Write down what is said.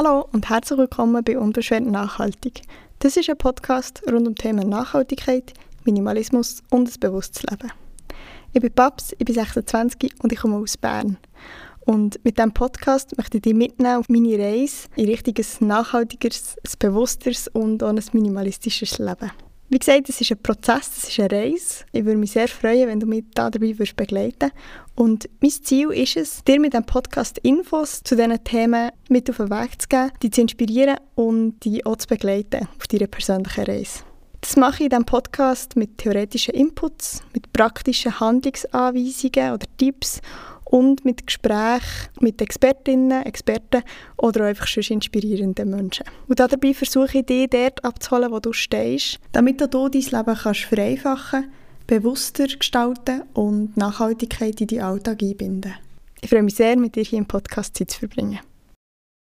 Hallo und herzlich willkommen bei Unbeschwert Nachhaltig. Das ist ein Podcast rund um Themen Nachhaltigkeit, Minimalismus und ein bewusstes Leben. Ich bin Babs, ich bin 26 und ich komme aus Bern. Und mit diesem Podcast möchte ich dich mitnehmen auf meine Reise in Richtung ein nachhaltigeres, ein bewussteres und auch ein minimalistisches Leben. Wie gesagt, es ist ein Prozess, es ist eine Reise. Ich würde mich sehr freuen, wenn du mich da dabei würdest begleiten Und mein Ziel ist es, dir mit diesem Podcast Infos zu diesen Themen mit auf den Weg zu geben, dich zu inspirieren und dich auch zu begleiten auf deiner persönlichen Reise. Das mache ich in diesem Podcast mit theoretischen Inputs, mit praktischen Handlungsanweisungen oder Tipps und mit Gesprächen mit Expertinnen, Experten oder einfach schon inspirierenden Menschen. Und dabei versuche ich dich dort abzuholen, wo du stehst, damit du dein Leben kannst vereinfachen bewusster gestalten und Nachhaltigkeit in deinen Alltag einbinden. Ich freue mich sehr, mit dir hier im Podcast Zeit zu verbringen.